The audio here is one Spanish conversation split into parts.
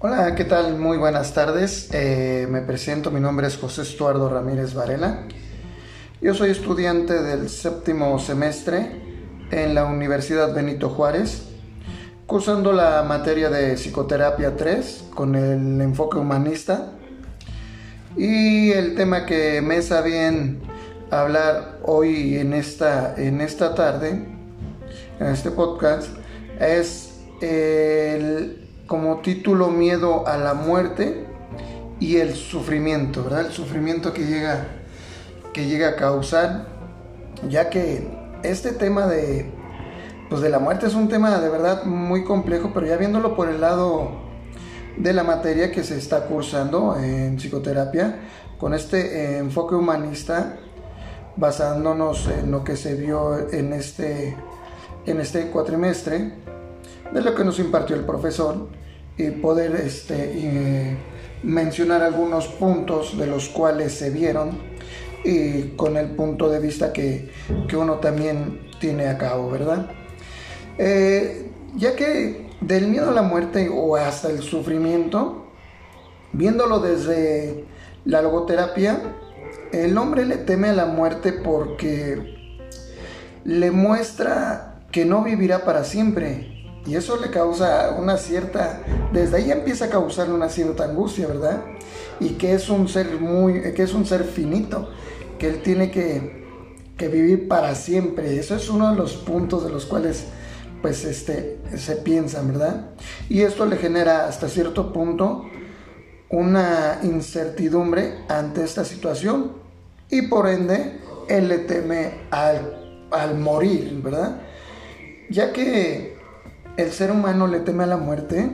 Hola, ¿qué tal? Muy buenas tardes. Eh, me presento, mi nombre es José Estuardo Ramírez Varela. Yo soy estudiante del séptimo semestre en la Universidad Benito Juárez, cursando la materia de psicoterapia 3 con el enfoque humanista. Y el tema que me está bien hablar hoy en esta, en esta tarde, en este podcast, es el como título Miedo a la muerte y el sufrimiento, ¿verdad? El sufrimiento que llega, que llega a causar, ya que este tema de, pues de la muerte es un tema de verdad muy complejo, pero ya viéndolo por el lado de la materia que se está cursando en psicoterapia, con este enfoque humanista, basándonos en lo que se vio en este, en este cuatrimestre, de lo que nos impartió el profesor, y poder este, eh, mencionar algunos puntos de los cuales se vieron y con el punto de vista que, uno también tiene a cabo, ¿verdad? Eh, ya que del miedo a la muerte o hasta el sufrimiento, viéndolo desde la logoterapia, el hombre le teme a la muerte porque le muestra que no vivirá para siempre y eso le causa una cierta, desde ahí empieza a causarle una cierta angustia, ¿verdad? Y que es un ser muy, que es un ser finito, que él tiene que, que vivir para siempre. Eso es uno de los puntos de los cuales pues este, se piensan, ¿verdad? Y esto le genera hasta cierto punto una incertidumbre ante esta situación y por ende él le teme al, al morir, ¿verdad? Ya que el ser humano le teme a la muerte,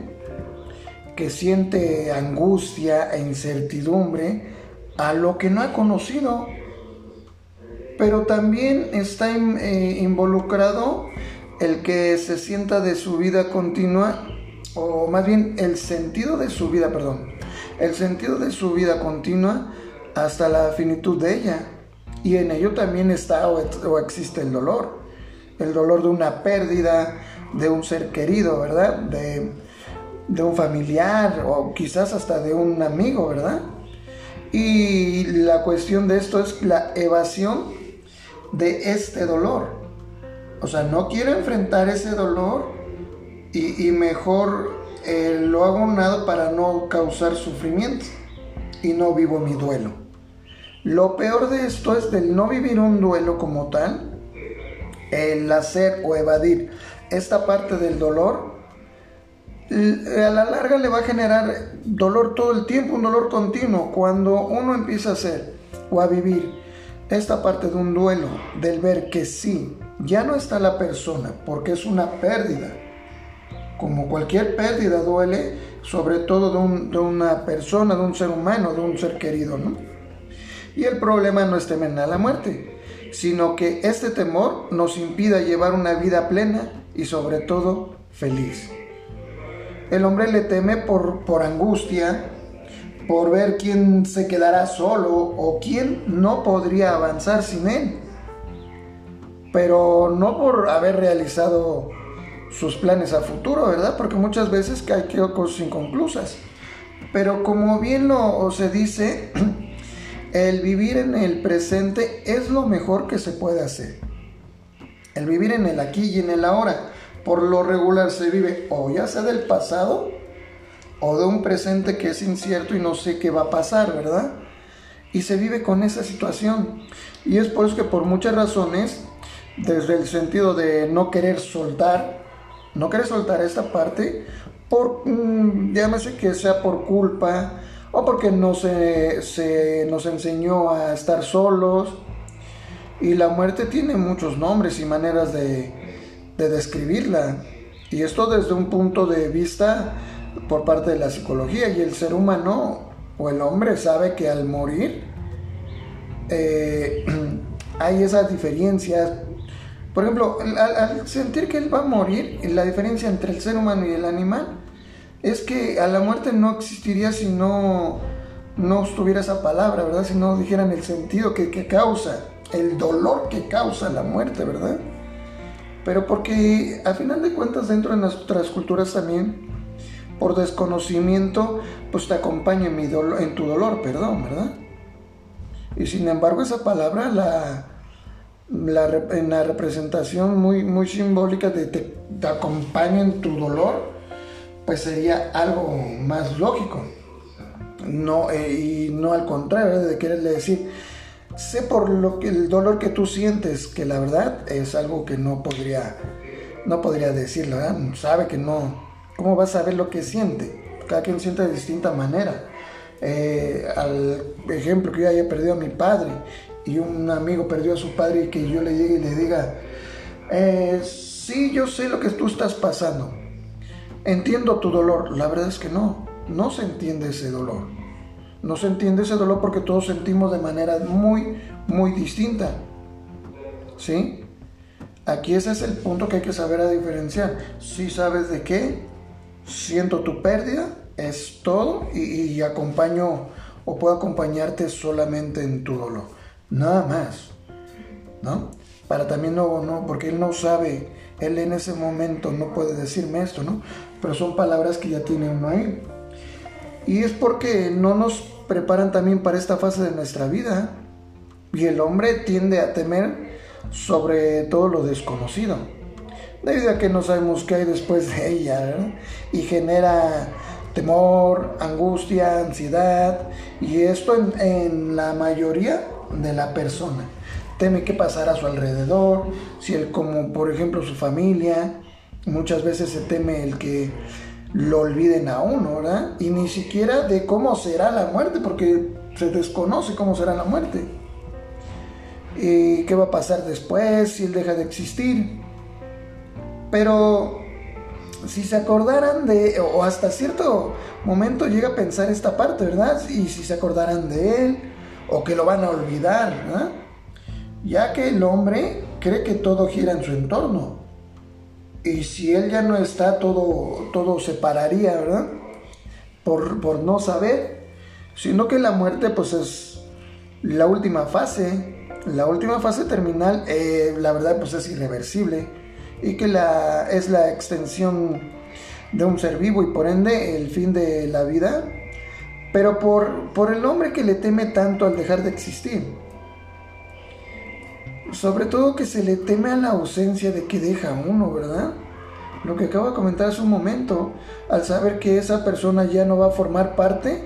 que siente angustia e incertidumbre a lo que no ha conocido, pero también está eh, involucrado el que se sienta de su vida continua, o más bien el sentido de su vida, perdón, el sentido de su vida continua hasta la finitud de ella. Y en ello también está o existe el dolor, el dolor de una pérdida, de un ser querido, ¿verdad? De, un familiar o quizás hasta de un amigo, ¿verdad? Y la cuestión de esto es la evasión de este dolor. O sea, no quiero enfrentar ese dolor y, mejor eh, lo hago a un lado para no causar sufrimiento y no vivo mi duelo. Lo peor de esto es del no vivir un duelo como tal, el hacer o evadir esta parte del dolor, a la larga le va a generar dolor todo el tiempo, un dolor continuo. Cuando uno empieza a hacer o a vivir esta parte de un duelo, del ver que sí, ya no está la persona, porque es una pérdida. Como cualquier pérdida duele, sobre todo de, una persona, de un ser humano, de un ser querido, ¿no? Y el problema no es temer a la muerte, sino que este temor nos impida llevar una vida plena y sobre todo feliz. El hombre le teme por, por angustia, por ver quién se quedará solo o quién no podría avanzar sin él, pero no por haber realizado sus planes a futuro, ¿verdad? Porque muchas veces hay cosas inconclusas. Pero como bien se dice, el vivir en el presente es lo mejor que se puede hacer. El vivir en el aquí y en el ahora. Por lo regular se vive o ya sea del pasado o de un presente que es incierto y no sé qué va a pasar, ¿verdad? Y se vive con esa situación. Y es por eso que por muchas razones, desde el sentido de no querer soltar, no querer soltar esta parte, por, mm, llámese que sea por culpa o porque no se, se nos enseñó a estar solos, y la muerte tiene muchos nombres y maneras de, describirla. Y esto desde un punto de vista por parte de la psicología. Y el ser humano o el hombre sabe que al morir eh, hay esas diferencias. Por ejemplo, al, sentir que él va a morir, la diferencia entre el ser humano y el animal es que a la muerte no existiría si no, no estuviera esa palabra, ¿verdad? Si no dijeran el sentido que, que causa el dolor que causa la muerte, ¿verdad? Pero porque a final de cuentas dentro de nuestras culturas también, por desconocimiento, pues te acompaño en, mi dolor, en tu dolor, perdón, ¿verdad? Y sin embargo esa palabra la, en la representación muy, muy simbólica de te, te acompaño en tu dolor, pues sería algo más lógico. No, eh, y no al contrario, de quererle decir, sé por lo que el dolor que tú sientes, que la verdad es algo que no podría, no podría decirlo. Sabe que no, ¿cómo vas a saber lo que siente? Cada quien siente de distinta manera. Eh, al ejemplo que yo haya perdido a mi padre y un amigo perdió a su padre y que yo le llegue y le diga, eh, sí, yo sé lo que tú estás pasando, entiendo tu dolor, la verdad es que no, no se entiende ese dolor. No se entiende ese dolor porque todos sentimos de manera muy, muy distinta. ¿Sí? Aquí ese es el punto que hay que saber a diferenciar. Si sabes de qué, siento tu pérdida, es todo y, acompaño o puedo acompañarte solamente en tu dolor. Nada más. ¿No? Para también no, no, porque él no sabe, él en ese momento no puede decirme esto, ¿no? Pero son palabras que ya tiene uno ahí. Y es porque no nos preparan también para esta fase de nuestra vida. Y el hombre tiende a temer sobre todo lo desconocido, debido a que no sabemos qué hay después de ella, y genera temor, angustia, ansiedad, y esto en, en, la mayoría de la persona. Teme qué pasará a su alrededor, si él, como por ejemplo su familia, muchas veces se teme el que lo olviden a uno, ¿verdad? Y ni siquiera de cómo será la muerte, porque se desconoce cómo será la muerte. ¿Y qué va a pasar después si él deja de existir? Pero si se acordaran de, o hasta cierto momento llega a pensar esta parte, ¿verdad? Y si se acordaran de él, o que lo van a olvidar, ¿verdad? Ya que el hombre cree que todo gira en su entorno y si él ya no está, todo, todo se pararía, ¿verdad? Por, no saber, sino que la muerte pues es la última fase, la última fase terminal, eh, la verdad pues es irreversible y que la, es la extensión de un ser vivo y por ende el fin de la vida, pero por, por el hombre que le teme tanto al dejar de existir. Sobre todo que se le teme a la ausencia de que deja uno, ¿verdad? Lo que acabo de comentar hace un momento, al saber que esa persona ya no va a formar parte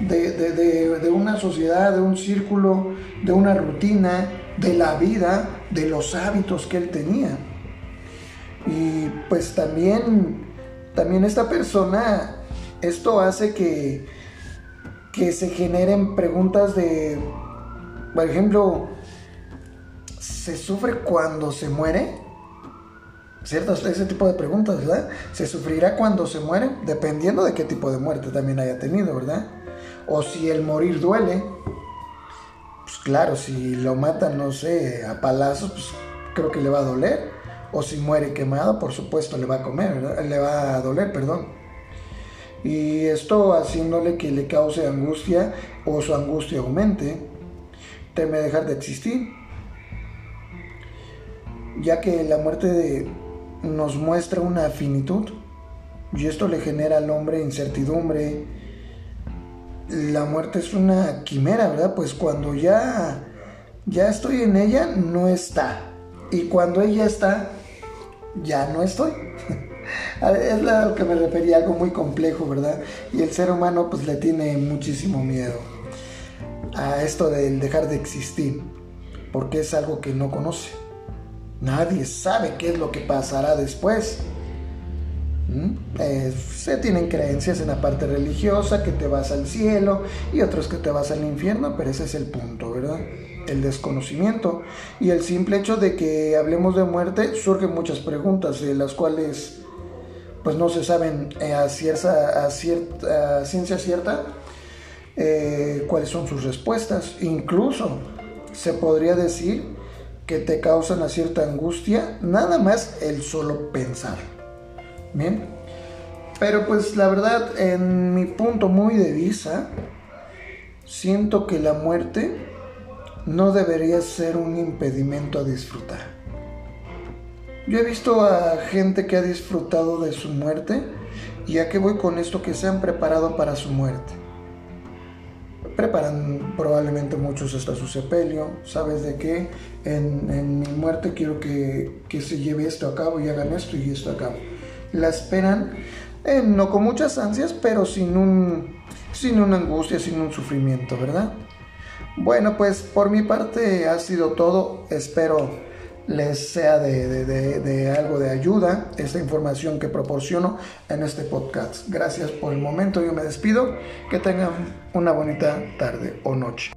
de, una sociedad, de un círculo, de una rutina, de la vida, de los hábitos que él tenía. Y pues también, también esta persona, esto hace que, que se generen preguntas de, por ejemplo, ¿se sufre cuando se muere? ¿Cierto? Ese tipo de preguntas, ¿verdad? ¿Se sufrirá cuando se muere? Dependiendo de qué tipo de muerte también haya tenido, ¿verdad? O si el morir duele, pues claro, si lo matan, no sé, a palazos, pues creo que le va a doler. O si muere quemado, por supuesto, le va a comer. Le va a doler, perdón. Y esto haciéndole que le cause angustia o su angustia aumente, teme dejar de existir ya que la muerte nos muestra una finitud y esto le genera al hombre incertidumbre. La muerte es una quimera, ¿verdad? Pues cuando ya ya estoy en ella no está y cuando ella está ya no estoy. es a lo que me refería, algo muy complejo, ¿verdad? Y el ser humano pues le tiene muchísimo miedo a esto del dejar de existir, porque es algo que no conoce. Nadie sabe qué es lo que pasará después. ¿Mm? Eh, se tienen creencias en la parte religiosa, que te vas al cielo y otros que te vas al infierno, pero ese es el punto, ¿verdad? El desconocimiento y el simple hecho de que hablemos de muerte surgen muchas preguntas, de las cuales pues no se saben eh, a, cierta, a, ciencia cierta eh, cuáles son sus respuestas. Incluso se podría decir que te causa una cierta angustia, nada más el solo pensar. Bien, pero pues la verdad, en mi punto muy de vista, siento que la muerte no debería ser un impedimento a disfrutar. Yo he visto a gente que ha disfrutado de su muerte y a qué voy con esto que se han preparado para su muerte. Preparan probablemente muchos hasta su sepelio, ¿sabes de qué? En, mi muerte quiero que, se lleve esto a cabo y hagan esto y esto a cabo. La esperan, eh, no con muchas ansias, pero sin, un, sin una angustia, sin un sufrimiento, ¿verdad? Bueno, pues por mi parte ha sido todo. Espero les sea de, algo de ayuda esta información que proporciono en este podcast. Gracias por el momento, yo me despido, que tengan una bonita tarde o noche.